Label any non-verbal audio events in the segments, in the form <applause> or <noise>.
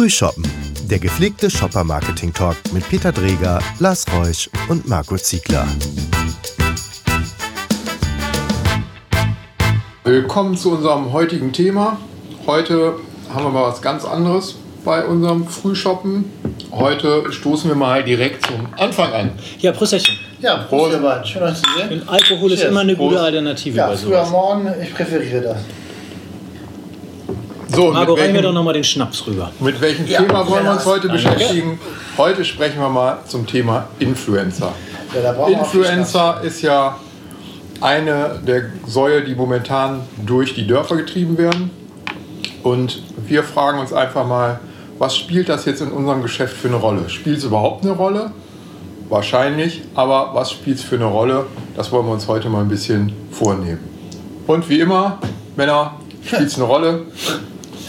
Frühshoppen, der gepflegte Shopper-Marketing-Talk mit Peter Dreger, Lars Reusch und Marco Ziegler. Willkommen zu unserem heutigen Thema. Heute haben wir mal was ganz anderes bei unserem Frühshoppen. Heute stoßen wir mal direkt zum Anfang an. Ja, Prösterchen. Ja, Prost, beiden. Schön, euch zu sehen. Alkohol ist Cheers. immer eine gute Prost. Alternative Ja, bei früher sowas. morgen, ich präferiere das. So, und Marco, mit rein mir doch welchem, nochmal den Schnaps rüber. mit welchem Ja, Thema wollen wir uns heute danke. beschäftigen? Heute sprechen wir mal zum Thema Influencer. Ja, wir Influencer ist ja eine der Säue, die momentan durch die Dörfer getrieben werden. Und wir fragen uns einfach mal, was spielt das jetzt in unserem Geschäft für eine Rolle? Spielt es überhaupt eine Rolle? Wahrscheinlich, aber was spielt es für eine Rolle? Das wollen wir uns heute mal ein bisschen vornehmen. Und wie immer, Männer, spielt es eine Rolle?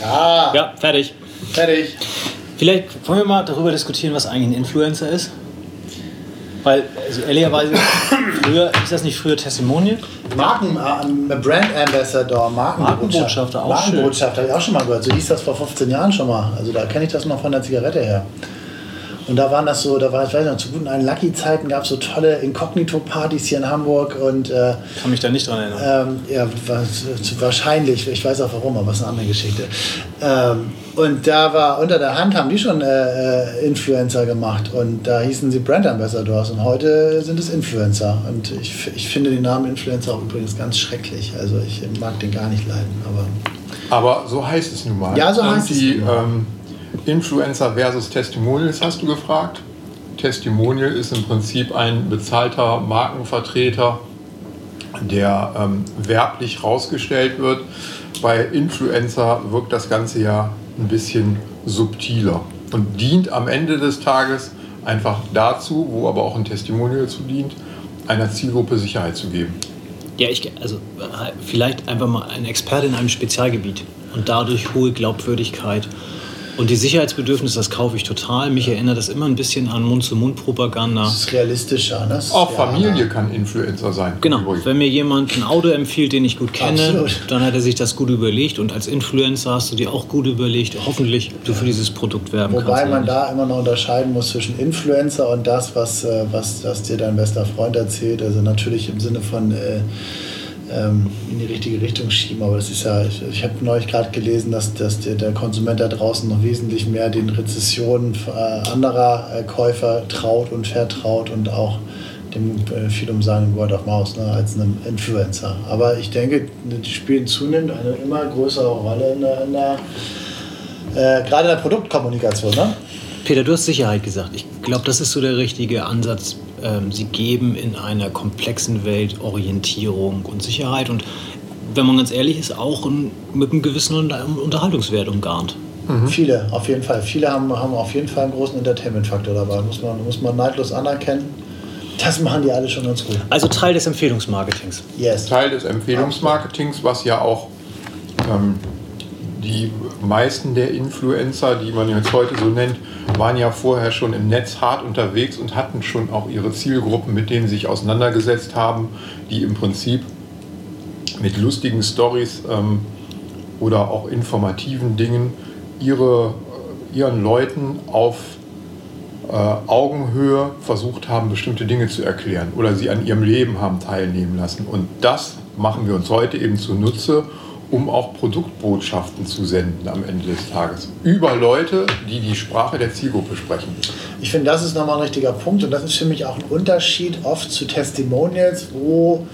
Ja, Ja, fertig. fertig. Vielleicht wollen wir mal darüber diskutieren, was eigentlich ein Influencer ist. Weil, also ehrlicherweise, früher, ist das nicht früher Testimonial? Marken, äh, Brand Ambassador, Markenbotschafter. Markenbotschafter, auch. Markenbotschafter habe ich auch schon mal gehört. So hieß das vor 15 Jahren schon mal. Also da kenne ich das noch von der Zigarette her. Und da waren das so, da war, ich weiß noch, zu guten alten Lucky-Zeiten gab es so tolle Inkognito-Partys hier in Hamburg und äh, Kann mich da nicht dran erinnern. Ähm, ja, was, wahrscheinlich. Ich weiß auch warum, aber es ist eine andere Geschichte. Ähm, und da war unter der Hand haben die schon äh, äh, Influencer gemacht und da hießen sie Brand Ambassadors und heute sind es Influencer. Und ich, ich finde den Namen Influencer auch übrigens ganz schrecklich. Also ich mag den gar nicht leiden. Aber Aber so heißt es nun mal. Ja, so Und heißt es die, nun mal. Ähm, Influencer versus Testimonials hast du gefragt. Testimonial ist im Prinzip ein bezahlter Markenvertreter, der ähm, werblich rausgestellt wird. Bei Influencer wirkt das Ganze ja ein bisschen subtiler und dient am Ende des Tages einfach dazu, wo aber auch ein Testimonial zu dient, einer Zielgruppe Sicherheit zu geben. Ja, ich, also vielleicht einfach mal ein Experte in einem Spezialgebiet und dadurch hohe Glaubwürdigkeit. Und die Sicherheitsbedürfnisse, das kaufe ich total. Mich erinnert das immer ein bisschen an Mund-zu-Mund-Propaganda. es ist realistischer. Ne? Es ist Auch. Familie kann Influencer sein. Genau, übrigens. wenn mir jemand ein Auto empfiehlt, den ich gut kenne, Absolut. dann hat er sich das gut überlegt und als Influencer hast du dir auch gut überlegt, hoffentlich, du für dieses Produkt werben Wobei kannst. oder man nicht. da immer noch unterscheiden muss zwischen Influencer und das, was, äh, was, was dir dein bester Freund erzählt. Also natürlich im Sinne von äh, in die richtige Richtung schieben, aber das ist ja, ich, ich habe neulich gerade gelesen, dass, dass der, der Konsument da draußen noch wesentlich mehr den Rezessionen äh, anderer äh, Käufer traut und vertraut und auch dem äh, viel umsagen Word of Mouse ne, als einem Influencer. Aber ich denke, die spielen zunehmend eine immer größere Rolle in der, in der äh, gerade in der Produktkommunikation. Ne? Peter, du hast Sicherheit gesagt. Ich glaube, das ist so der richtige Ansatz. Ähm, sie geben in einer komplexen Welt Orientierung und Sicherheit und wenn man ganz ehrlich ist, auch mit einem gewissen Unter Unterhaltungswert umgarnt. Viele, auf jeden Fall. Viele haben, haben auf jeden Fall einen großen Entertainment-Faktor dabei. Muss man, muss man neidlos anerkennen. Das machen die alle schon ganz gut. Also Teil des Empfehlungsmarketings. Yes. Teil des Empfehlungsmarketings, was ja auch ähm, die meisten der Influencer, die man jetzt heute so nennt, waren ja vorher schon im Netz hart unterwegs und hatten schon auch ihre Zielgruppen, mit denen sie sich auseinandergesetzt haben, die im Prinzip mit lustigen Stories ähm, oder auch informativen Dingen ihre, äh, ihren Leuten auf äh, Augenhöhe versucht haben, bestimmte Dinge zu erklären oder sie an ihrem Leben haben teilnehmen lassen. Und das machen wir uns heute eben zunutze, um auch Produktbotschaften zu senden am Ende des Tages. Über Leute, die die Sprache der Zielgruppe sprechen. Ich finde, das ist nochmal ein richtiger Punkt und das ist für mich auch ein Unterschied oft zu Testimonials, wo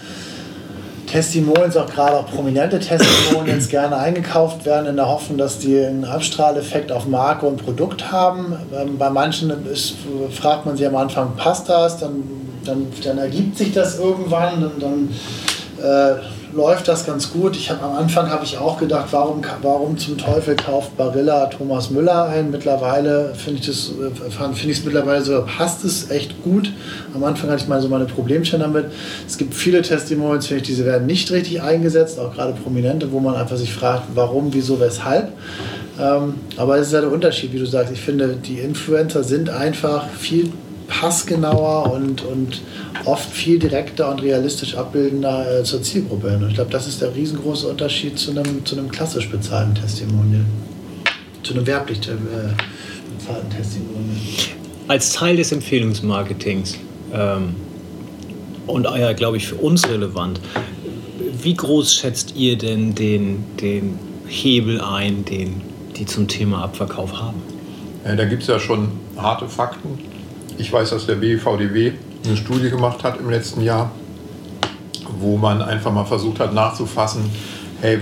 Testimonials, auch gerade auch prominente Testimonials, <clears throat> gerne eingekauft werden in der Hoffnung, dass die einen Abstrahleffekt auf Marke und Produkt haben. Ähm, bei manchen ist, fragt man sich am Anfang, passt das? Dann, dann, dann ergibt sich das irgendwann, dann, dann äh, läuft das ganz gut. Ich hab, am Anfang habe ich auch gedacht, warum, warum zum Teufel kauft Barilla Thomas Müller ein? Mittlerweile finde ich das, äh, finde es mittlerweile sogar passt es echt gut. Am Anfang hatte ich mal so meine Problemchen damit. Es gibt viele Testimonials, finde ich, diese werden nicht richtig eingesetzt, auch gerade prominente, wo man einfach sich fragt, warum, wieso, weshalb. Ähm, aber es ist ja der Unterschied, wie du sagst. Ich finde, die Influencer sind einfach viel passgenauer und, und oft viel direkter und realistisch abbildender äh, zur Zielgruppe hin. Und ich glaube, das ist der riesengroße Unterschied zu einem, zu einem klassisch bezahlten Testimonial. zu einem werblich äh, bezahlten Testimonial. Als Teil des Empfehlungsmarketings ähm, und ja, glaube ich, für uns relevant, wie groß schätzt ihr denn den, den Hebel ein, den die zum Thema Abverkauf haben? Ja, da gibt es ja schon harte Fakten. Ich weiß, dass der BVDW eine Studie gemacht hat im letzten Jahr, wo man einfach mal versucht hat nachzufassen, hey,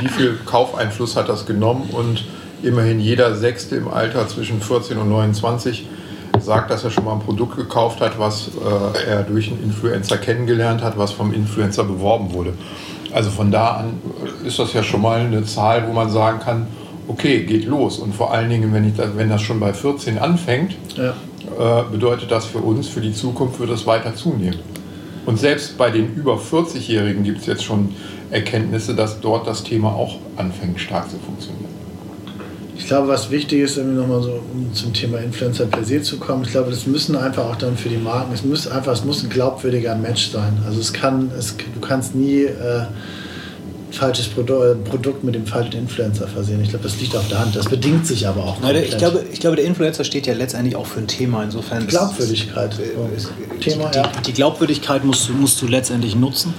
wie viel Kaufeinfluss hat das genommen und immerhin jeder Sechste im Alter zwischen 14 und 29 sagt, dass er schon mal ein Produkt gekauft hat, was äh, er durch einen Influencer kennengelernt hat, was vom Influencer beworben wurde. Also von da an ist das ja schon mal eine Zahl, wo man sagen kann, okay, geht los. Und vor allen Dingen, wenn, ich das, wenn das schon bei 14 anfängt, ja. Äh, bedeutet das für uns, für die Zukunft wird es weiter zunehmen. Und selbst bei den über 40-Jährigen gibt es jetzt schon Erkenntnisse, dass dort das Thema auch anfängt stark zu funktionieren. Ich glaube, was wichtig ist, irgendwie nochmal so um zum Thema Influencer per se zu kommen, ich glaube, das müssen einfach auch dann für die Marken, es muss einfach, es muss ein glaubwürdiger Match sein. Also es kann, es, du kannst nie äh, falsches äh, Produkt mit dem falschen Influencer versehen. Ich glaube, das liegt auf der Hand. Das bedingt sich aber auch. Nein, ich, glaube, ich glaube, der Influencer steht ja letztendlich auch für ein Thema. Insofern Glaubwürdigkeit. Ist, Thema, die, ja. die, Glaubwürdigkeit musst, musst du letztendlich nutzen.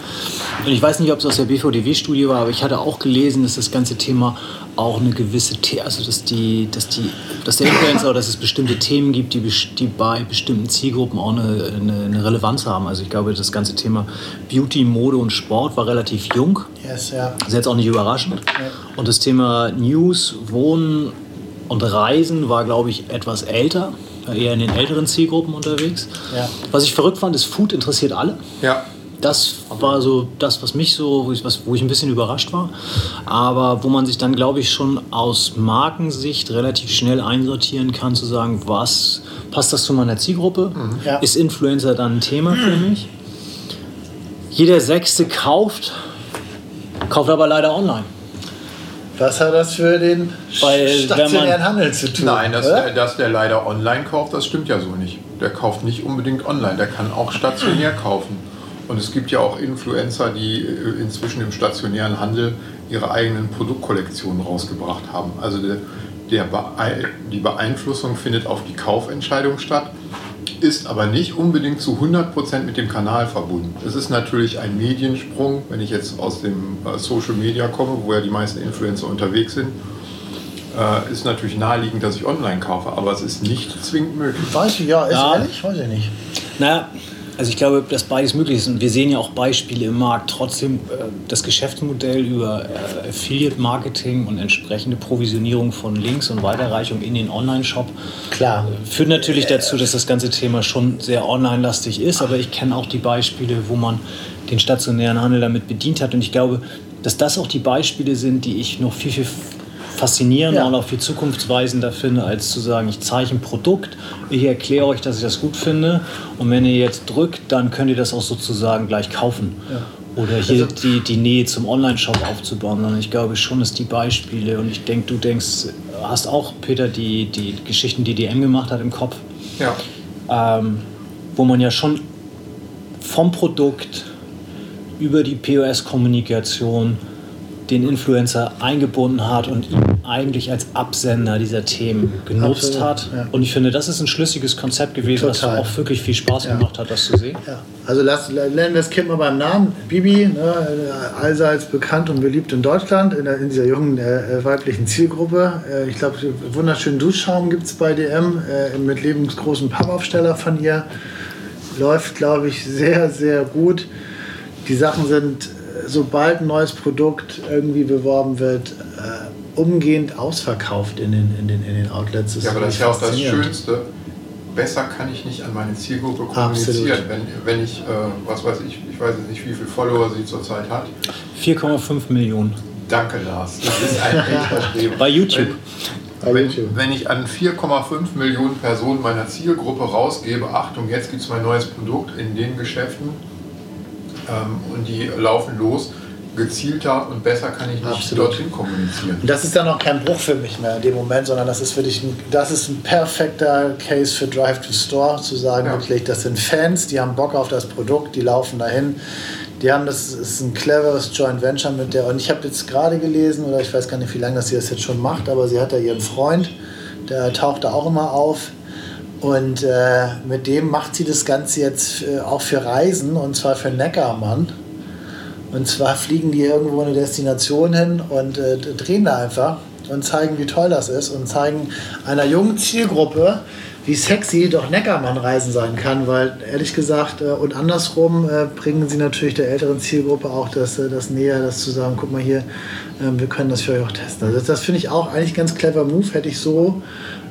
Und ich weiß nicht, ob es aus der BVDW-Studie war, aber ich hatte auch gelesen, dass das ganze Thema auch eine gewisse, The also dass, die, dass, die, dass der Influencer oder dass es bestimmte Themen gibt, die, die bei bestimmten Zielgruppen auch eine, eine, eine, Relevanz haben. Also ich glaube, das ganze Thema Beauty, Mode und Sport war relativ jung. Yes, ja. Das ist jetzt auch nicht überraschend. Und das Thema News, Wohnen und Reisen war, glaube ich, etwas älter, eher in den älteren Zielgruppen unterwegs. Ja. Was ich verrückt fand, ist, Food interessiert alle. Ja das war so das, was mich so, wo ich, was, wo ich ein bisschen überrascht war. Aber wo man sich dann, glaube ich, schon aus Markensicht relativ schnell einsortieren kann, zu sagen, was passt das zu meiner Zielgruppe? Mhm. Ja. Ist Influencer dann ein Thema für mich? Jeder Sechste kauft, kauft aber leider online. Was hat das für den Weil, stationären Handel zu tun? Nein, dass der, dass der leider online kauft, das stimmt ja so nicht. Der kauft nicht unbedingt online, der kann auch stationär <clears throat> kaufen. Und es gibt ja auch Influencer, die äh, inzwischen im stationären Handel ihre eigenen Produktkollektionen rausgebracht haben. Also der, der die Beeinflussung findet auf die Kaufentscheidung statt, ist aber nicht unbedingt zu 100% mit dem Kanal verbunden. Es ist natürlich ein Mediensprung, wenn ich jetzt aus dem äh, Social Media komme, wo ja die meisten Influencer unterwegs sind. Äh, ist natürlich naheliegend, dass ich online kaufe, aber es ist nicht zwingend möglich. Weiß ich, ja, ist ja. ehrlich, weiß ich nicht. Naja, also ich glaube, dass beides möglich ist und wir sehen ja auch Beispiele im Markt. Trotzdem äh, das Geschäftsmodell über äh, Affiliate-Marketing und entsprechende Provisionierung von Links und Weiterreichung in den Online-Shop Klar. Äh, führt natürlich dazu, dass das ganze Thema schon sehr online-lastig ist. Aber ich kenne auch die Beispiele, wo man den stationären Handel damit bedient hat und ich glaube, dass das auch die Beispiele sind, die ich noch viel, viel faszinierender ja. und auch viel zukunftsweisender finde, als zu sagen, ich zeige ein Produkt, ich erkläre euch, dass ich das gut finde und wenn ihr jetzt drückt, dann könnt ihr das auch sozusagen gleich kaufen. Ja. Oder hier also, die, die Nähe zum Online-Shop aufzubauen. Und ich glaube schon, dass die Beispiele, und ich denke, du denkst, hast auch, Peter, die, die Geschichten, die DM gemacht hat im Kopf. Ja. Ähm, wo man ja schon vom Produkt über die POS-Kommunikation den Influencer eingebunden hat und ihn eigentlich als Absender dieser Themen genutzt Absolut, hat. Ja. Und ich finde, das ist ein schlüssiges Konzept gewesen, Total. was auch wirklich viel Spaß ja. gemacht hat, das zu sehen. Ja. Also lass, nennen wir das Kind mal beim Namen. Bibi, ne, allseits bekannt und beliebt in Deutschland, in, der, in dieser jungen äh, weiblichen Zielgruppe. Äh, ich glaube, wunderschönen Duschschaum gibt es bei DM äh, mit lebensgroßem Pappaufsteller von ihr. Läuft, glaube ich, sehr, sehr gut. Die Sachen sind sobald ein neues Produkt irgendwie beworben wird, äh, umgehend ausverkauft in den, in den, in den Outlets. Das ja, aber das ist ja auch das Schönste. Besser kann ich nicht an meine Zielgruppe kommunizieren. Wenn, wenn ich, äh, was weiß ich, ich weiß nicht, wie viele Follower sie zurzeit hat. 4,5 Millionen. Danke, Lars. Das ist ein <laughs> echter Streben. Bei YouTube. Wenn, wenn, ich an 4,5 Millionen Personen meiner Zielgruppe rausgebe, Achtung, jetzt gibt es mein neues Produkt in den Geschäften, und die laufen los. Gezielter und besser kann ich nicht Absolut. dorthin kommunizieren. Und das ist dann auch kein Bruch für mich mehr in dem Moment, sondern das ist für dich ein, das ist ein perfekter Case für Drive to Store, zu sagen, ja. wirklich, das sind Fans, die haben Bock auf das Produkt, die laufen dahin, Die haben das ist ein cleveres Joint Venture mit der. Und ich habe jetzt gerade gelesen, oder ich weiß gar nicht, wie lange das sie das jetzt schon macht, aber sie hat ja ihren Freund, der taucht da auch immer auf. Und äh, mit dem macht sie das Ganze jetzt äh, auch für Reisen und zwar für Neckermann. Und zwar fliegen die irgendwo in eine Destination hin und äh, drehen da einfach und zeigen, wie toll das ist und zeigen einer jungen Zielgruppe, wie sexy doch Neckermann-Reisen sein kann, weil ehrlich gesagt äh, und andersrum äh, bringen sie natürlich der älteren Zielgruppe auch das, äh, das näher, das zu sagen, guck mal hier, ähm, wir können das für euch auch testen. Also das, das finde ich auch eigentlich ganz clever Move, hätte ich so,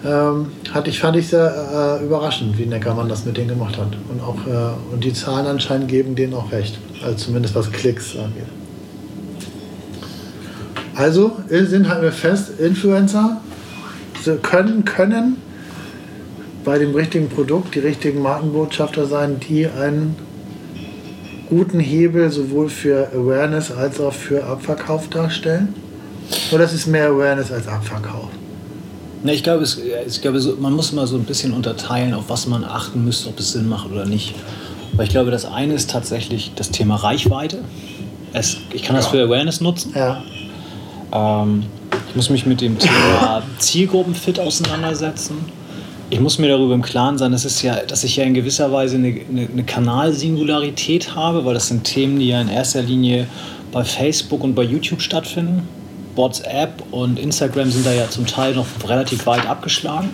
ähm, hatte ich, fand ich sehr äh, überraschend, wie Neckermann das mit denen gemacht hat. Und, auch, äh, und die Zahlen anscheinend geben denen auch recht, also zumindest was Klicks angeht. Also sind halt wir fest, Influencer können, können bei dem richtigen Produkt die richtigen Markenbotschafter sein, die einen guten Hebel sowohl für Awareness als auch für Abverkauf darstellen? Oder ist es mehr Awareness als Abverkauf? Ne, ich glaube, es, ich glaube man muss mal so ein bisschen unterteilen, auf was man achten müsste, ob es Sinn macht oder nicht. Weil ich glaube, das eine ist tatsächlich das Thema Reichweite. Es, ich kann das für Awareness nutzen. Ja. Ähm, ich muss mich mit dem Thema <laughs> Zielgruppenfit auseinandersetzen ich muss mir darüber im Klaren sein, dass, es ja, dass ich ja in gewisser Weise eine, eine, eine Kanalsingularität habe, weil das sind Themen, die ja in erster Linie bei Facebook und bei YouTube stattfinden. WhatsApp und Instagram sind da ja zum Teil noch relativ weit abgeschlagen.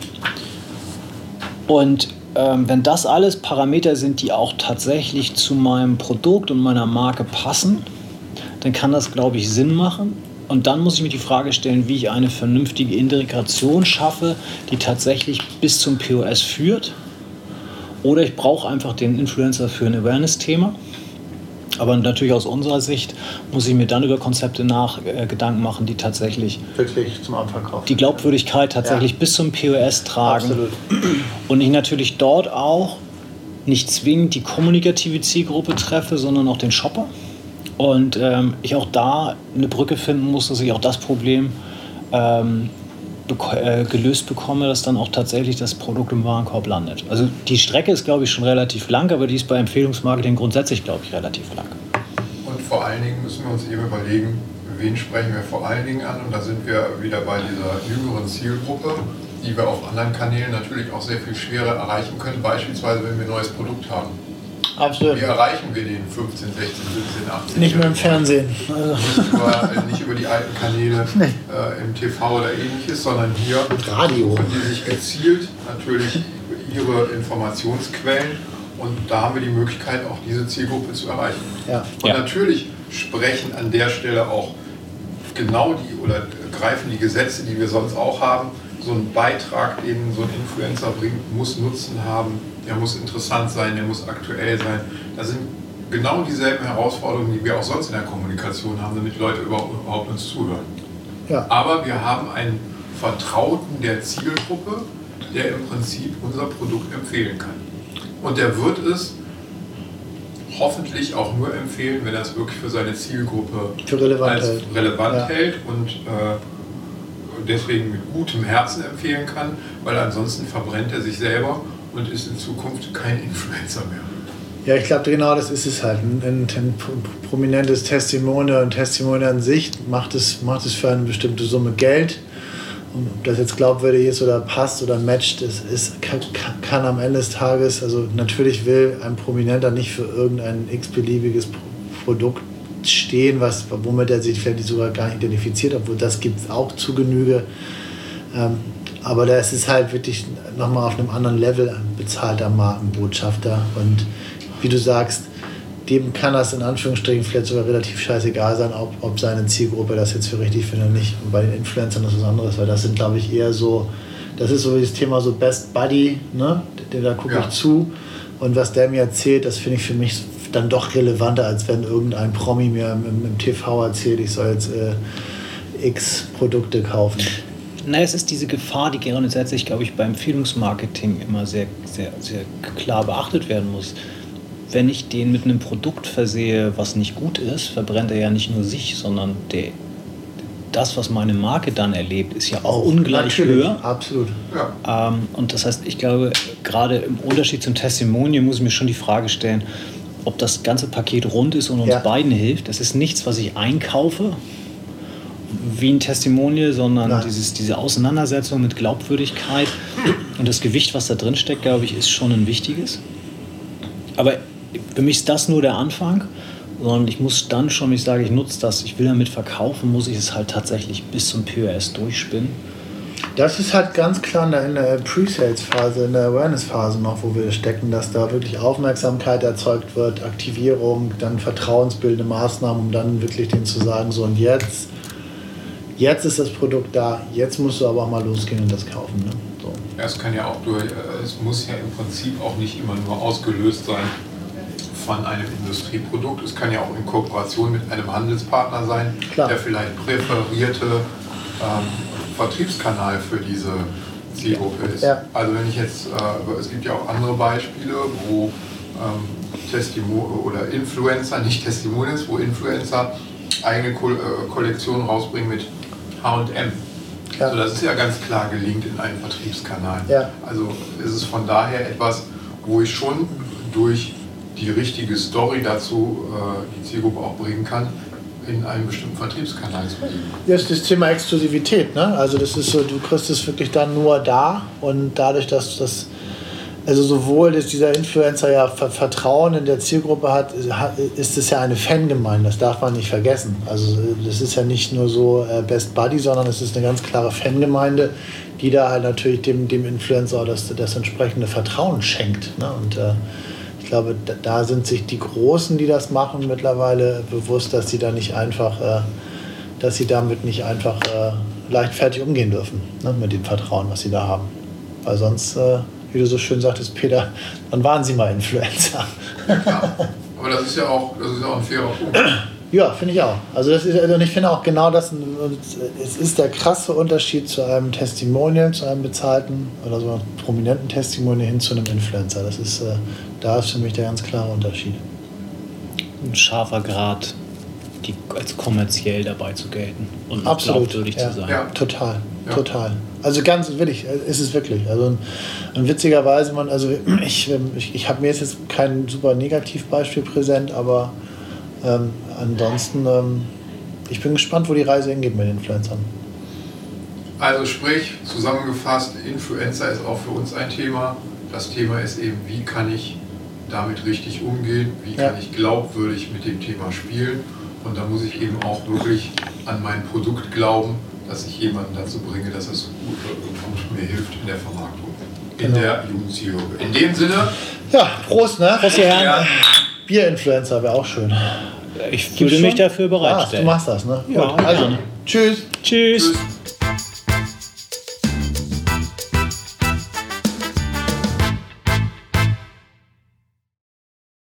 Und ähm, wenn das alles Parameter sind, die auch tatsächlich zu meinem Produkt und meiner Marke passen, dann kann das, glaube ich, Sinn machen. Und dann muss ich mir die Frage stellen, wie ich eine vernünftige Integration schaffe, die tatsächlich bis zum POS führt. Oder ich brauche einfach den Influencer für ein Awareness-Thema. Aber natürlich aus unserer Sicht muss ich mir dann über Konzepte nach äh, Gedanken machen, die tatsächlich wirklich zum Abverkauf die Glaubwürdigkeit tatsächlich ja. bis zum POS tragen. Absolut. Und ich natürlich dort auch nicht zwingend die kommunikative Zielgruppe treffe, sondern auch den Shopper. Und ähm, ich auch da eine Brücke finden muss, dass ich auch das Problem ähm, äh, gelöst bekomme, dass dann auch tatsächlich das Produkt im Warenkorb landet. Also die Strecke ist, glaube ich, schon relativ lang, aber die ist bei Empfehlungsmarketing grundsätzlich, glaube ich, relativ lang. Und vor allen Dingen müssen wir uns eben überlegen, wen sprechen wir vor allen Dingen an? Und da sind wir wieder bei dieser jüngeren Zielgruppe, die wir auf anderen Kanälen natürlich auch sehr viel schwerer erreichen können, beispielsweise wenn wir ein neues Produkt haben. Absolut. Wie erreichen wir den 15, 16, 17, 18? Nicht mehr im Fernsehen. Also. Nicht, über, nicht, über, die alten Kanäle <laughs> nee. äh, im TV oder ähnliches, sondern hier Radio. die sich gezielt natürlich ihre Informationsquellen und da haben wir die Möglichkeit, auch diese Zielgruppe zu erreichen. Ja. Und ja. natürlich sprechen an der Stelle auch genau die oder greifen die Gesetze, die wir sonst auch haben. So ein Beitrag, den so ein Influencer bringt, muss Nutzen haben der muss interessant sein, der muss aktuell sein. Das sind genau dieselben Herausforderungen, die wir auch sonst in der Kommunikation haben, damit Leute überhaupt uns zuhören. Ja. Aber wir haben einen Vertrauten der Zielgruppe, der im Prinzip unser Produkt empfehlen kann. Und der wird es hoffentlich auch nur empfehlen, wenn er es wirklich für seine Zielgruppe für relevant als hält, relevant ja. hält und äh, deswegen mit gutem Herzen empfehlen kann, weil ansonsten verbrennt er sich selber und ist in Zukunft kein Influencer mehr. Ja, ich glaube, genau das ist es halt. Ein, ein, ein prominentes Testimonial, ein Testimonial an sich macht es, macht es für eine bestimmte Summe Geld. Und ob das jetzt glaubwürdig ist oder passt oder matcht, das ist, kann, kann am Ende des Tages, also natürlich will ein Prominenter nicht für irgendein x-beliebiges Produkt stehen, was, womit er sich vielleicht sogar gar nicht identifiziert, obwohl das gibt es auch zu Genüge. Ähm, aber da ist es halt wirklich nochmal auf einem anderen Level bezahlter Markenbotschafter. Und wie du sagst, dem kann das in Anführungsstrichen vielleicht sogar relativ scheißegal sein, ob, ob seine Zielgruppe das jetzt für richtig findet oder nicht. Und bei den Influencern ist was anderes, weil das sind, glaube ich, eher so, das ist so das Thema so Best Buddy, ne? da gucke ja. ich zu. Und was der mir erzählt, das finde ich für mich dann doch relevanter, als wenn irgendein Promi mir im, im TV erzählt, ich soll jetzt äh, X Produkte kaufen. Naja, es ist diese Gefahr, die grundsätzlich, glaube ich, beim Empfehlungsmarketing immer sehr, sehr, sehr klar beachtet werden muss. Wenn ich den mit einem Produkt versehe, was nicht gut ist, verbrennt er ja nicht nur sich, sondern der, das, was meine Marke dann erlebt, ist ja auch, auch ungleich natürlich, höher. Absolut. Ja. Ähm, und das heißt, ich glaube, gerade im Unterschied zum Testimonial muss ich mir schon die Frage stellen, ob das ganze Paket rund ist und uns Ja. beiden hilft. Das ist nichts, was ich einkaufe, wie ein Testimonial, sondern Nein. dieses, diese Auseinandersetzung mit Glaubwürdigkeit und das Gewicht, was da drin steckt, glaube ich, ist schon ein wichtiges. Aber für mich ist das nur der Anfang. Sondern ich muss dann schon, ich sage, ich nutze das, ich will damit verkaufen, muss ich es halt tatsächlich bis zum POS durchspinnen. Das ist halt ganz klar in der, Pre-Sales-Phase, in der Awareness-Phase noch, wo wir stecken, dass da wirklich Aufmerksamkeit erzeugt wird, Aktivierung, dann vertrauensbildende Maßnahmen, um dann wirklich denen zu sagen, so und jetzt, jetzt ist das Produkt da, jetzt musst du aber auch mal losgehen und das kaufen. Ne? So. Ja, es kann ja auch durch, äh, es muss ja im Prinzip auch nicht immer nur ausgelöst sein von einem Industrieprodukt. Es kann ja auch in Kooperation mit einem Handelspartner sein, Klar. der vielleicht präferierte ähm, Vertriebskanal für diese Zielgruppe ist. Ja. Also wenn ich jetzt, äh, es gibt ja auch andere Beispiele, wo ähm, Testimo oder Influencer, <laughs> nicht Testimonials, wo Influencer eigene Ko äh, Kollektionen rausbringen mit H&M. Ja. Also das ist ja ganz klar gelingt in einem Vertriebskanal. Ja. Also ist es von daher etwas, wo ich schon durch die richtige Story dazu äh, die Zielgruppe auch bringen kann, in einem bestimmten Vertriebskanal zu liegen. Ja, ist das Thema Exklusivität. Ne? Also das ist so, du kriegst es wirklich dann nur da und dadurch, dass das, also sowohl dass dieser Influencer ja Ver- Vertrauen in der Zielgruppe hat, ist es ja eine Fangemeinde, das darf man nicht vergessen. Also das ist ja nicht nur so äh, Best Buddy, sondern es ist eine ganz klare Fangemeinde, die da halt natürlich dem, dem Influencer das, das entsprechende Vertrauen schenkt. Ne? Und äh, glaube, da, sind sich die Großen, die das machen, mittlerweile bewusst, dass sie da nicht einfach, äh, dass sie damit nicht einfach äh, leichtfertig umgehen dürfen, ne, mit dem Vertrauen, was sie da haben. Weil sonst, äh, wie du so schön sagtest, Peter, dann waren sie mal Influencer. Ja. Aber das ist ja auch, das ist ja auch ein fairer Punkt. Ja, finde ich auch. Also, das ist, also ich finde auch genau das, es ist der krasse Unterschied zu einem Testimonial, zu einem bezahlten oder so einem prominenten Testimonial hin zu einem Influencer. Das ist, äh, da ist für mich der ganz klare Unterschied. Ein scharfer Grad, die als kommerziell dabei zu gelten und Absolut. glaubwürdig ja. zu sein. Ja. Total, Ja. total. Also ganz wirklich, äh, ist es wirklich. Also und witzigerweise, man, also ich, ich, ich habe mir jetzt, jetzt kein super Negativbeispiel präsent, aber ähm, ansonsten, ähm, ich bin gespannt, wo die Reise hingeht mit den Influencern. Also sprich, zusammengefasst, Influencer ist auch für uns ein Thema. Das Thema ist eben, wie kann ich damit richtig umgehen, wie kann Ja. ich glaubwürdig mit dem Thema spielen. Und da muss ich eben auch wirklich an mein Produkt glauben, dass ich jemanden dazu bringe, dass es gut, gut mir hilft in der Vermarktung, in Genau. der Jugendzielgruppe. In dem Sinne, Ja, Prost, ne? Prost, ihr Herren. Bierinfluencer wäre auch schön. Ich würde mich dafür Ah, bereitstellen. du machst das, ne? Ja, Gut, also, tschüss. Tschüss. tschüss.